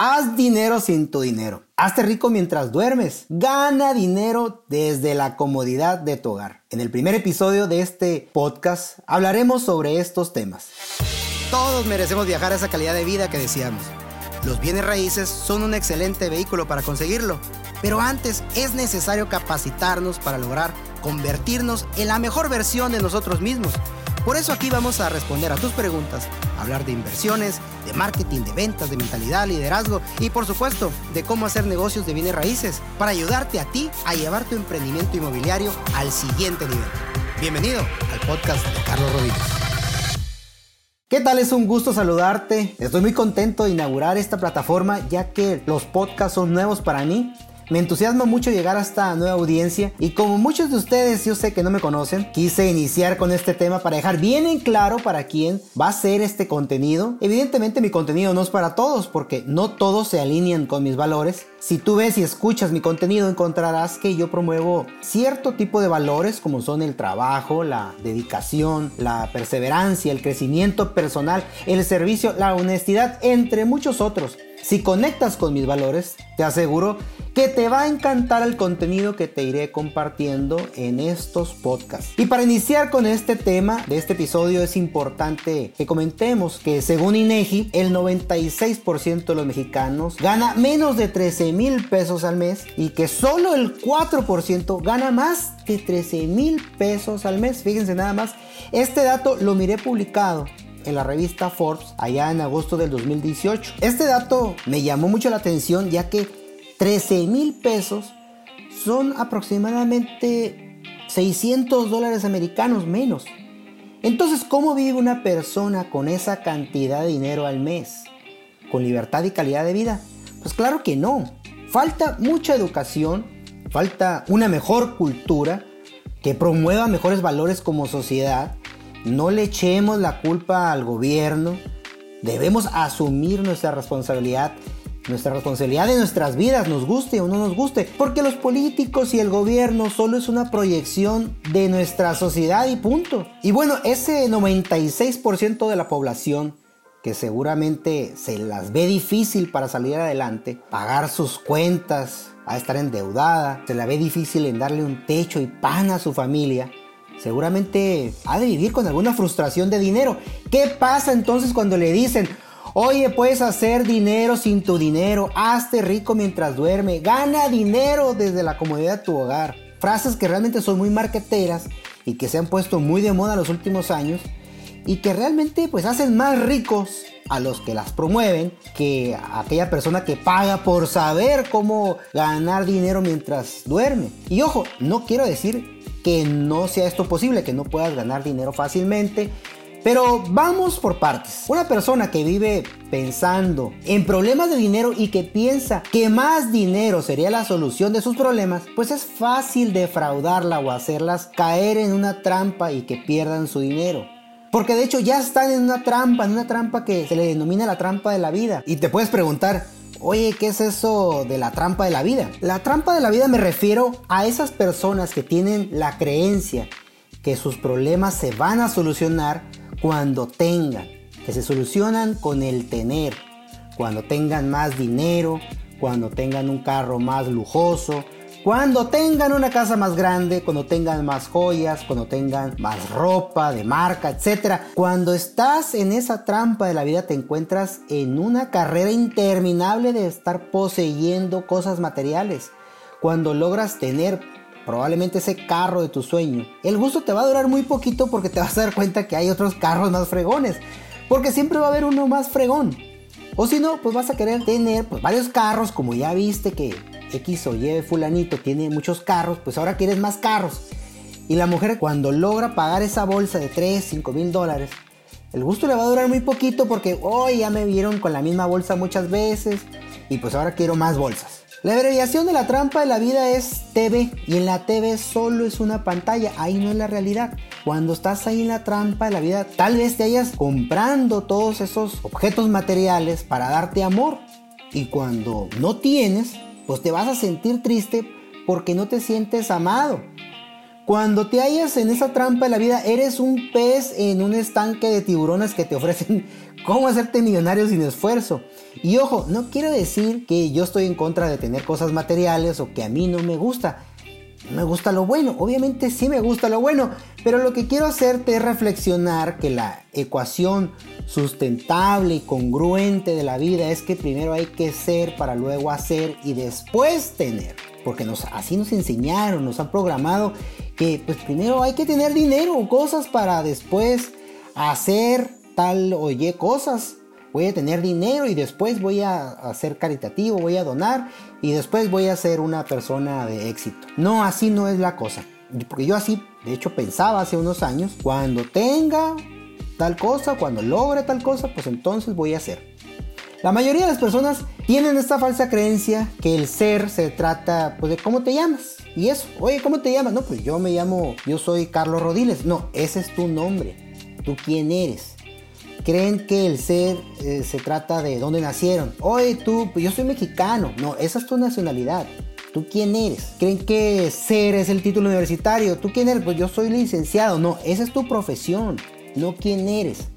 Haz dinero sin tu dinero. Hazte rico mientras duermes. Gana dinero desde la comodidad de tu hogar. En el primer episodio de este podcast hablaremos sobre estos temas. Todos merecemos viajar a esa calidad de vida que deseamos. Los bienes raíces son un excelente vehículo para conseguirlo, pero antes es necesario capacitarnos para lograr convertirnos en la mejor versión de nosotros mismos. Por eso aquí vamos a responder a tus preguntas, hablar de inversiones, de marketing, de ventas, de mentalidad, liderazgo y por supuesto de cómo hacer negocios de bienes raíces para ayudarte a ti a llevar tu emprendimiento inmobiliario al siguiente nivel. Bienvenido al podcast de Carlos Rodríguez. ¿Qué tal? Es un gusto saludarte. Estoy muy contento de inaugurar esta plataforma ya que los podcasts son nuevos para mí me entusiasma mucho llegar a esta nueva audiencia y como muchos de ustedes yo sé que no me conocen, quise iniciar con este tema para dejar bien en claro para quién va a ser este contenido. Evidentemente mi contenido no es para todos porque no todos se alinean con mis valores. Si tú ves y escuchas mi contenido encontrarás que yo promuevo cierto tipo de valores como son el trabajo, la dedicación, la perseverancia, el crecimiento personal, el servicio, la honestidad, entre muchos otros. Si conectas con mis valores, te aseguro que te va a encantar el contenido que te iré compartiendo en estos podcasts. Y para iniciar con este tema de este episodio es importante que comentemos que según INEGI el 96% de los mexicanos gana menos de 13 mil pesos al mes y que solo el 4% gana más de 13 mil pesos al mes. Fíjense nada más, este dato lo miré publicado en la revista Forbes allá en agosto del 2018. Este dato me llamó mucho la atención ya que 13 mil pesos son aproximadamente 600 dólares americanos menos. Entonces, ¿cómo vive una persona con esa cantidad de dinero al mes? ¿Con libertad y calidad de vida? Pues claro que no. Falta mucha educación, falta una mejor cultura que promueva mejores valores como sociedad no le echemos la culpa al gobierno. Debemos asumir nuestra responsabilidad nuestra responsabilidad de nuestras vidas, nos guste o no nos guste, porque los políticos y el gobierno solo es una proyección de nuestra sociedad y punto. Y bueno, ese 96% de la población que seguramente se las ve difícil para salir adelante, pagar sus cuentas, a estar endeudada, se la ve difícil en darle un techo y pan a su familia, seguramente ha de vivir con alguna frustración de dinero. ¿Qué pasa entonces cuando le dicen, oye, puedes hacer dinero sin tu dinero, hazte rico mientras duerme, gana dinero desde la comodidad de tu hogar? Frases que realmente son muy marqueteras y que se han puesto muy de moda en los últimos años y que realmente pues hacen más ricos a los que las promueven que a aquella persona que paga por saber cómo ganar dinero mientras duerme. Y ojo, no quiero decir que no sea esto posible, que no puedas ganar dinero fácilmente. Pero vamos por partes. Una persona que vive pensando en problemas de dinero y que piensa que más dinero sería la solución de sus problemas, pues es fácil defraudarla o hacerlas caer en una trampa y que pierdan su dinero. Porque de hecho ya están en una trampa, en una trampa que se le denomina la trampa de la vida. Y te puedes preguntar, Oye, ¿qué es eso de la trampa de la vida? La trampa de la vida me refiero a esas personas que tienen la creencia que sus problemas se van a solucionar cuando tengan, que se solucionan con el tener, cuando tengan más dinero, cuando tengan un carro más lujoso, cuando tengan una casa más grande, cuando tengan más joyas, cuando tengan más ropa de marca, etc. Cuando estás en esa trampa de la vida te encuentras en una carrera interminable de estar poseyendo cosas materiales. Cuando logras tener probablemente ese carro de tu sueño, el gusto te va a durar muy poquito porque te vas a dar cuenta que hay otros carros más fregones. Porque siempre va a haber uno más fregón. O si no, pues vas a querer tener pues, varios carros, como ya viste que X o Y fulanito tiene muchos carros, pues ahora quieres más carros. Y la mujer cuando logra pagar esa bolsa de 3, 5 mil dólares, el gusto le va a durar muy poquito porque hoy ya me vieron con la misma bolsa muchas veces y pues ahora quiero más bolsas. La abreviación de la trampa de la vida es TV y en la TV solo es una pantalla, ahí no es la realidad. Cuando estás ahí en la trampa de la vida, tal vez te hayas comprando todos esos objetos materiales para darte amor y cuando no tienes, pues te vas a sentir triste porque no te sientes amado. Cuando te hallas en esa trampa de la vida, eres un pez en un estanque de tiburones que te ofrecen cómo hacerte millonario sin esfuerzo. Y ojo, no quiero decir que yo estoy en contra de tener cosas materiales o que a mí no me gusta. Me gusta lo bueno, obviamente sí me gusta lo bueno, pero lo que quiero hacerte es reflexionar que la ecuación sustentable y congruente de la vida es que primero hay que ser para luego hacer y después tener. Porque nos, así nos enseñaron, nos han programado que pues primero hay que tener dinero o cosas para después hacer tal o y cosas. Voy a tener dinero y después voy a, ser caritativo, voy a donar y después voy a ser una persona de éxito. No, así no es la cosa. Porque yo así, de hecho, pensaba hace unos años, cuando tenga tal cosa, cuando logre tal cosa, pues entonces voy a hacer. La mayoría de las personas tienen esta falsa creencia que el ser se trata pues, de cómo te llamas. Y eso, oye, ¿cómo te llamas? No, pues yo me llamo, yo soy Carlos Rodiles. No, ese es tu nombre. ¿Tú quién eres? Creen que el ser eh, se trata de dónde nacieron. Oye, tú, pues yo soy mexicano. No, esa es tu nacionalidad. ¿Tú quién eres? ¿Creen que ser es el título universitario? ¿Tú quién eres? Pues yo soy licenciado. No, esa es tu profesión, no quién eres.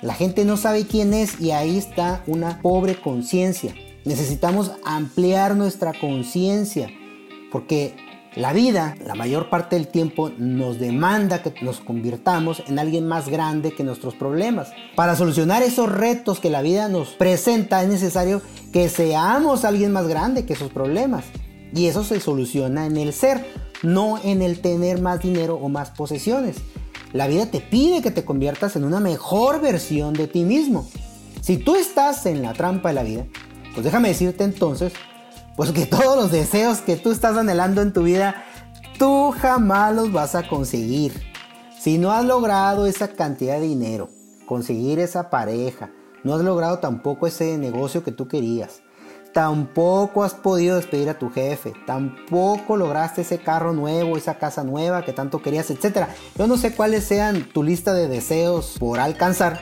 La gente no sabe quién es y ahí está una pobre conciencia. Necesitamos ampliar nuestra conciencia porque la vida, la mayor parte del tiempo, nos demanda que nos convirtamos en alguien más grande que nuestros problemas. Para solucionar esos retos que la vida nos presenta es necesario que seamos alguien más grande que esos problemas. Y eso se soluciona en el ser, no en el tener más dinero o más posesiones. La vida te pide que te conviertas en una mejor versión de ti mismo. Si tú estás en la trampa de la vida, pues déjame decirte entonces, pues que todos los deseos que tú estás anhelando en tu vida, tú jamás los vas a conseguir. Si no has logrado esa cantidad de dinero, conseguir esa pareja, no has logrado tampoco ese negocio que tú querías, tampoco has podido despedir a tu jefe, tampoco lograste ese carro nuevo, esa casa nueva que tanto querías, etc. Yo no sé cuáles sean tu lista de deseos por alcanzar,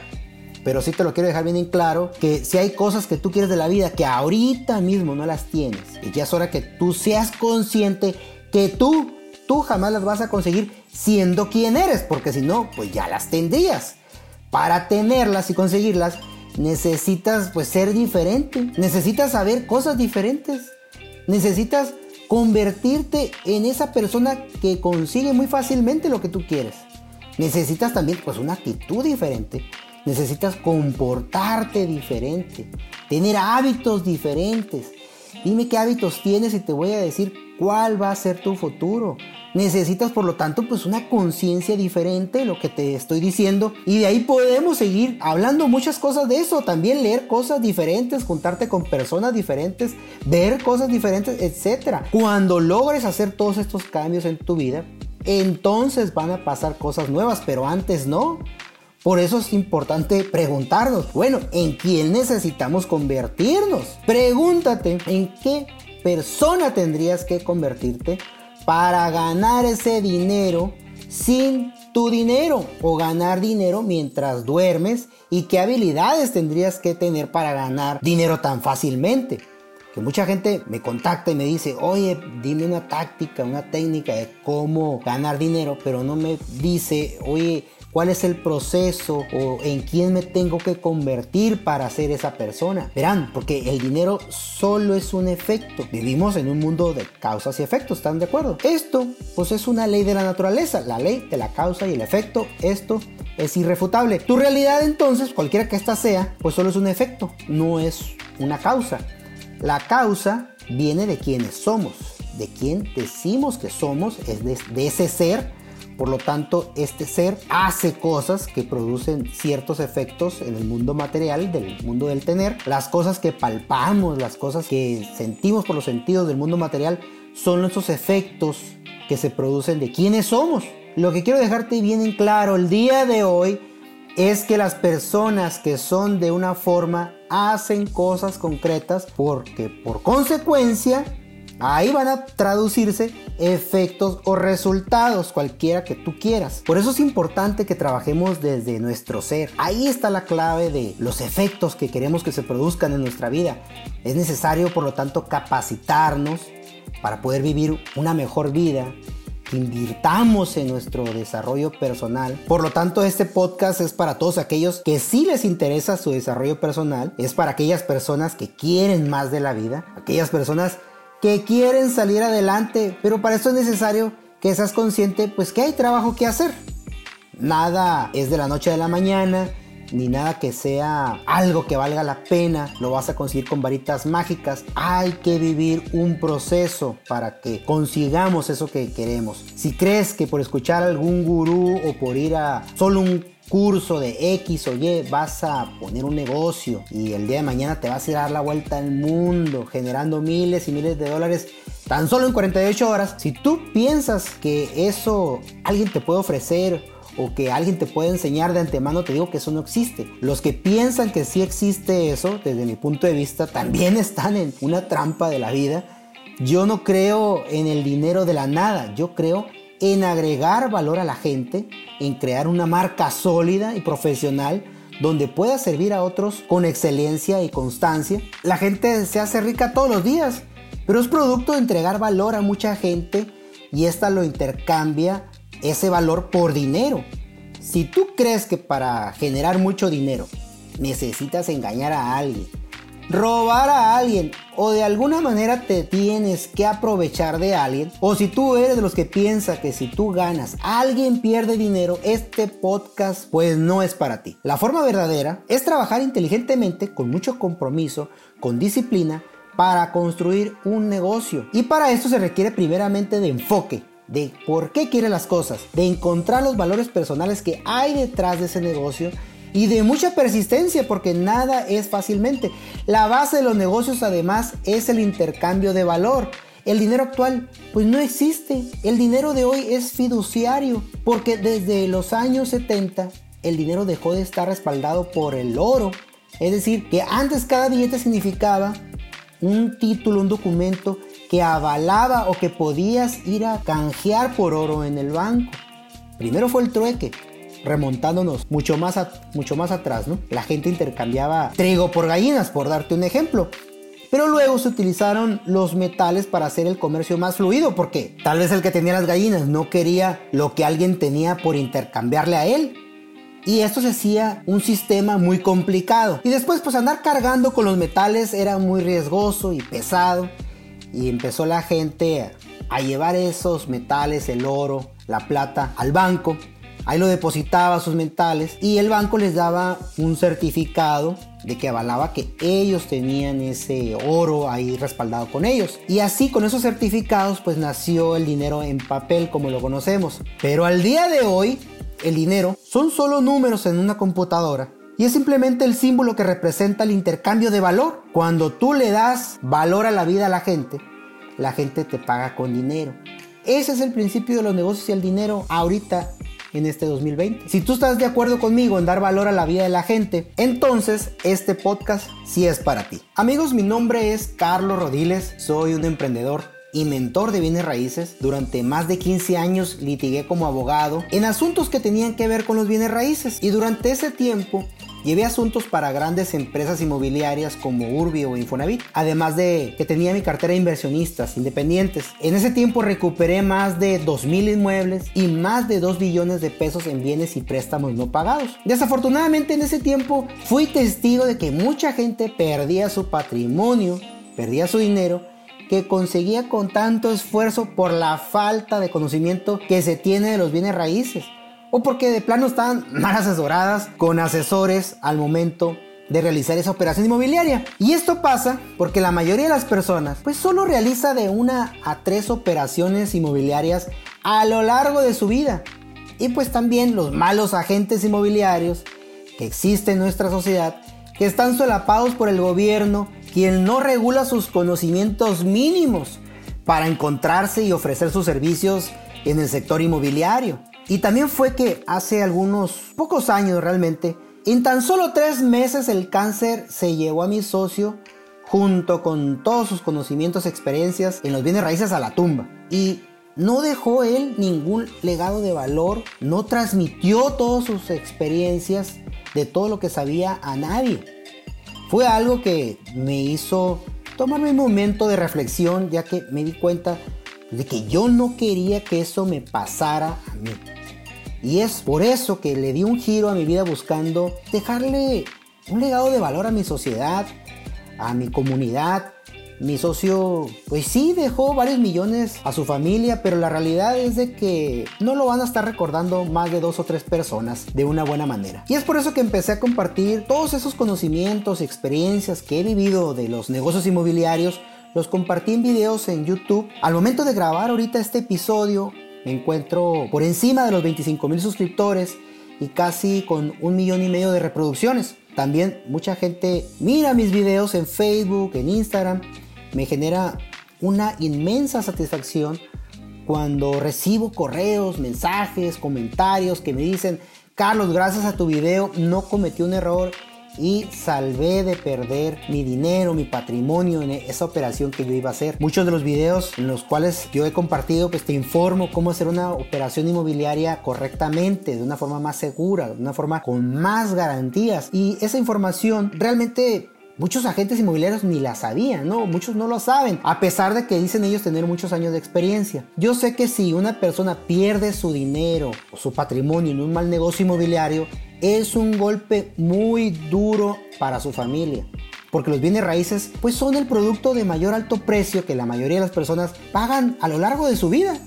pero sí te lo quiero dejar bien en claro que si hay cosas que tú quieres de la vida que ahorita mismo no las tienes y ya es hora que tú seas consciente que tú, tú jamás las vas a conseguir siendo quien eres, porque si no, pues ya las tendrías. Para tenerlas y conseguirlas, necesitas pues ser diferente, necesitas saber cosas diferentes, necesitas convertirte en esa persona que consigue muy fácilmente lo que tú quieres. Necesitas también pues una actitud diferente, necesitas comportarte diferente, tener hábitos diferentes. Dime qué hábitos tienes y te voy a decir cuál va a ser tu futuro. Necesitas por lo tanto pues una conciencia diferente, lo que te estoy diciendo. Y de ahí podemos seguir hablando muchas cosas de eso. También leer cosas diferentes, juntarte con personas diferentes, ver cosas diferentes, etc. Cuando logres hacer todos estos cambios en tu vida, entonces van a pasar cosas nuevas, pero antes no. Por eso es importante preguntarnos, bueno, ¿en quién necesitamos convertirnos? Pregúntate, ¿en qué persona tendrías que convertirte para ganar ese dinero sin tu dinero o ganar dinero mientras duermes y qué habilidades tendrías que tener para ganar dinero tan fácilmente. Que mucha gente me contacta y me dice, oye, dime una táctica, una técnica de cómo ganar dinero, pero no me dice, oye, cuál es el proceso o en quién me tengo que convertir para ser esa persona. Verán, porque el dinero solo es un efecto. Vivimos en un mundo de causas y efectos, ¿están de acuerdo? Esto, pues es una ley de la naturaleza, la ley de la causa y el efecto. Esto es irrefutable. Tu realidad entonces, cualquiera que ésta sea, pues solo es un efecto, no es una causa. La causa viene de quienes somos, de quien decimos que somos, es de, de ese ser por lo tanto, este ser hace cosas que producen ciertos efectos en el mundo material, del mundo del tener. Las cosas que palpamos, las cosas que sentimos por los sentidos del mundo material, son esos efectos que se producen de quiénes somos. Lo que quiero dejarte bien en claro el día de hoy es que las personas que son de una forma hacen cosas concretas porque por consecuencia Ahí van a traducirse efectos o resultados, cualquiera que tú quieras. Por eso es importante que trabajemos desde nuestro ser. Ahí está la clave de los efectos que queremos que se produzcan en nuestra vida. Es necesario, por lo tanto, capacitarnos para poder vivir una mejor vida que invirtamos en nuestro desarrollo personal. Por lo tanto, este podcast es para todos aquellos que sí les interesa su desarrollo personal, es para aquellas personas que quieren más de la vida, aquellas personas que quieren salir adelante, pero para eso es necesario que seas consciente pues que hay trabajo que hacer. Nada es de la noche a la mañana, ni nada que sea algo que valga la pena, lo vas a conseguir con varitas mágicas. Hay que vivir un proceso para que consigamos eso que queremos. Si crees que por escuchar algún gurú o por ir a solo un curso de X o Y vas a poner un negocio y el día de mañana te vas a ir a dar la vuelta al mundo generando miles y miles de dólares tan solo en 48 horas, si tú piensas que eso alguien te puede ofrecer o que alguien te puede enseñar de antemano, te digo que eso no existe. Los que piensan que sí existe eso, desde mi punto de vista, también están en una trampa de la vida. Yo no creo en el dinero de la nada, yo creo en agregar valor a la gente, en crear una marca sólida y profesional donde pueda servir a otros con excelencia y constancia. La gente se hace rica todos los días, pero es producto de entregar valor a mucha gente y esta lo intercambia ese valor por dinero. Si tú crees que para generar mucho dinero necesitas engañar a alguien, robar a alguien o de alguna manera te tienes que aprovechar de alguien, o si tú eres de los que piensa que si tú ganas, alguien pierde dinero, este podcast pues no es para ti. La forma verdadera es trabajar inteligentemente, con mucho compromiso, con disciplina, para construir un negocio. Y para esto se requiere primeramente de enfoque de por qué quiere las cosas, de encontrar los valores personales que hay detrás de ese negocio y de mucha persistencia porque nada es fácilmente. La base de los negocios además es el intercambio de valor. El dinero actual pues no existe. El dinero de hoy es fiduciario porque desde los años 70 el dinero dejó de estar respaldado por el oro. Es decir, que antes cada billete significaba un título, un documento que avalaba o que podías ir a canjear por oro en el banco. Primero fue el trueque, remontándonos mucho más, mucho más atrás, ¿no? La gente intercambiaba trigo por gallinas, por darte un ejemplo. Pero luego se utilizaron los metales para hacer el comercio más fluido, porque tal vez el que tenía las gallinas no quería lo que alguien tenía por intercambiarle a él. Y esto se hacía un sistema muy complicado. Y después pues andar cargando con los metales era muy riesgoso y pesado y empezó la gente a llevar esos metales, el oro, la plata, al banco. Ahí lo depositaba sus metales y el banco les daba un certificado de que avalaba que ellos tenían ese oro ahí respaldado con ellos. Y así con esos certificados pues nació el dinero en papel como lo conocemos. Pero al día de hoy el dinero son solo números en una computadora y es simplemente el símbolo que representa el intercambio de valor. Cuando tú le das valor a la vida a la gente, la gente te paga con dinero. Ese es el principio de los negocios y el dinero ahorita en este 2020. Si tú estás de acuerdo conmigo en dar valor a la vida de la gente, entonces este podcast sí es para ti. Amigos, mi nombre es Carlos Rodiles, soy un emprendedor y mentor de bienes raíces. Durante más de 15 años litigué como abogado en asuntos que tenían que ver con los bienes raíces y durante ese tiempo Llevé asuntos para grandes empresas inmobiliarias como Urbi o Infonavit, además de que tenía mi cartera de inversionistas independientes. En ese tiempo recuperé más de 2.000 inmuebles y más de 2 billones de pesos en bienes y préstamos no pagados. Desafortunadamente en ese tiempo fui testigo de que mucha gente perdía su patrimonio, perdía su dinero que conseguía con tanto esfuerzo por la falta de conocimiento que se tiene de los bienes raíces o porque de plano estaban mal asesoradas con asesores al momento de realizar esa operación inmobiliaria. Y esto pasa porque la mayoría de las personas pues solo realiza de una a tres operaciones inmobiliarias a lo largo de su vida. Y pues también los malos agentes inmobiliarios que existen en nuestra sociedad que están solapados por el gobierno quien no regula sus conocimientos mínimos para encontrarse y ofrecer sus servicios en el sector inmobiliario. Y también fue que hace algunos pocos años realmente, en tan solo tres meses el cáncer se llevó a mi socio junto con todos sus conocimientos, experiencias en los bienes raíces a la tumba. Y no dejó él ningún legado de valor, no transmitió todas sus experiencias de todo lo que sabía a nadie. Fue algo que me hizo tomarme un momento de reflexión ya que me di cuenta de que yo no quería que eso me pasara a mí. Y es por eso que le di un giro a mi vida buscando dejarle un legado de valor a mi sociedad, a mi comunidad. Mi socio, pues sí, dejó varios millones a su familia, pero la realidad es de que no lo van a estar recordando más de dos o tres personas de una buena manera. Y es por eso que empecé a compartir todos esos conocimientos y experiencias que he vivido de los negocios inmobiliarios los compartí en videos en YouTube. Al momento de grabar ahorita este episodio, me encuentro por encima de los 25 mil suscriptores y casi con un millón y medio de reproducciones. También mucha gente mira mis videos en Facebook, en Instagram. Me genera una inmensa satisfacción cuando recibo correos, mensajes, comentarios que me dicen, Carlos, gracias a tu video no cometí un error y salvé de perder mi dinero, mi patrimonio en esa operación que yo iba a hacer. Muchos de los videos en los cuales yo he compartido, pues te informo cómo hacer una operación inmobiliaria correctamente, de una forma más segura, de una forma con más garantías. Y esa información realmente Muchos agentes inmobiliarios ni la sabían, ¿no? Muchos no lo saben, a pesar de que dicen ellos tener muchos años de experiencia. Yo sé que si una persona pierde su dinero o su patrimonio en un mal negocio inmobiliario, es un golpe muy duro para su familia. Porque los bienes raíces pues son el producto de mayor alto precio que la mayoría de las personas pagan a lo largo de su vida.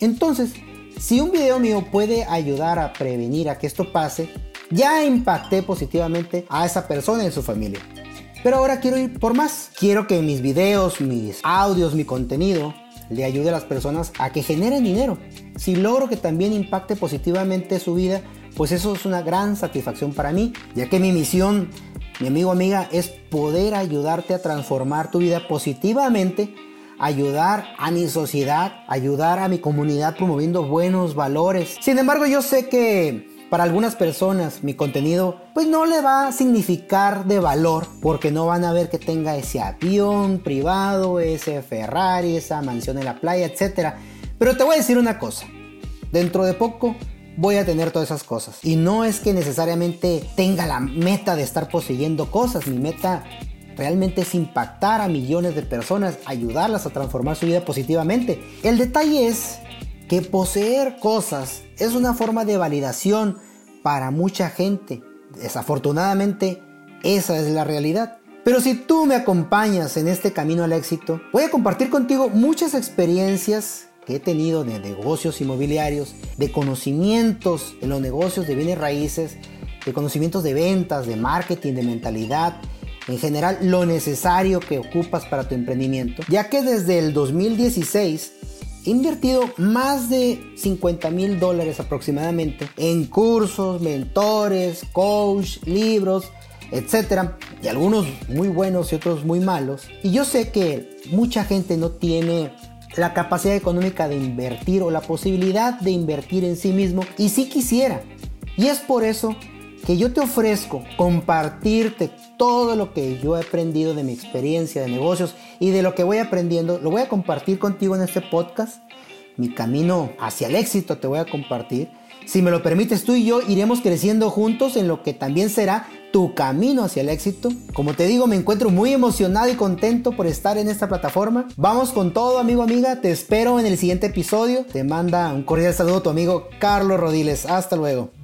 Entonces, si un video mío puede ayudar a prevenir a que esto pase, ya impacté positivamente a esa persona y su familia. Pero ahora quiero ir por más. Quiero que mis videos, mis audios, mi contenido le ayude a las personas a que generen dinero. Si logro que también impacte positivamente su vida, pues eso es una gran satisfacción para mí, ya que mi misión, mi amigo amiga, es poder ayudarte a transformar tu vida positivamente, ayudar a mi sociedad, ayudar a mi comunidad promoviendo buenos valores. Sin embargo, yo sé que para algunas personas mi contenido pues no le va a significar de valor porque no van a ver que tenga ese avión privado, ese Ferrari, esa mansión en la playa, etc. Pero te voy a decir una cosa, dentro de poco voy a tener todas esas cosas. Y no es que necesariamente tenga la meta de estar poseyendo cosas, mi meta realmente es impactar a millones de personas, ayudarlas a transformar su vida positivamente. El detalle es que poseer cosas es una forma de validación para mucha gente. Desafortunadamente, esa es la realidad. Pero si tú me acompañas en este camino al éxito, voy a compartir contigo muchas experiencias he tenido de negocios inmobiliarios, de conocimientos en los negocios de bienes raíces, de conocimientos de ventas, de marketing, de mentalidad, en general lo necesario que ocupas para tu emprendimiento, ya que desde el 2016 He invertido más de 50 mil dólares aproximadamente en cursos, mentores, coach, libros, etc. Y algunos muy buenos y otros muy malos. Y yo sé que mucha gente no tiene la capacidad económica de invertir o la posibilidad de invertir en sí mismo y si quisiera. Y es por eso que yo te ofrezco compartirte todo lo que yo he aprendido de mi experiencia de negocios y de lo que voy aprendiendo, lo voy a compartir contigo en este podcast. Mi camino hacia el éxito te voy a compartir. Si me lo permites, tú y yo iremos creciendo juntos en lo que también será tu camino hacia el éxito. Como te digo, me encuentro muy emocionado y contento por estar en esta plataforma. Vamos con todo, amigo, amiga. Te espero en el siguiente episodio. Te manda un cordial saludo tu amigo Carlos Rodiles. Hasta luego.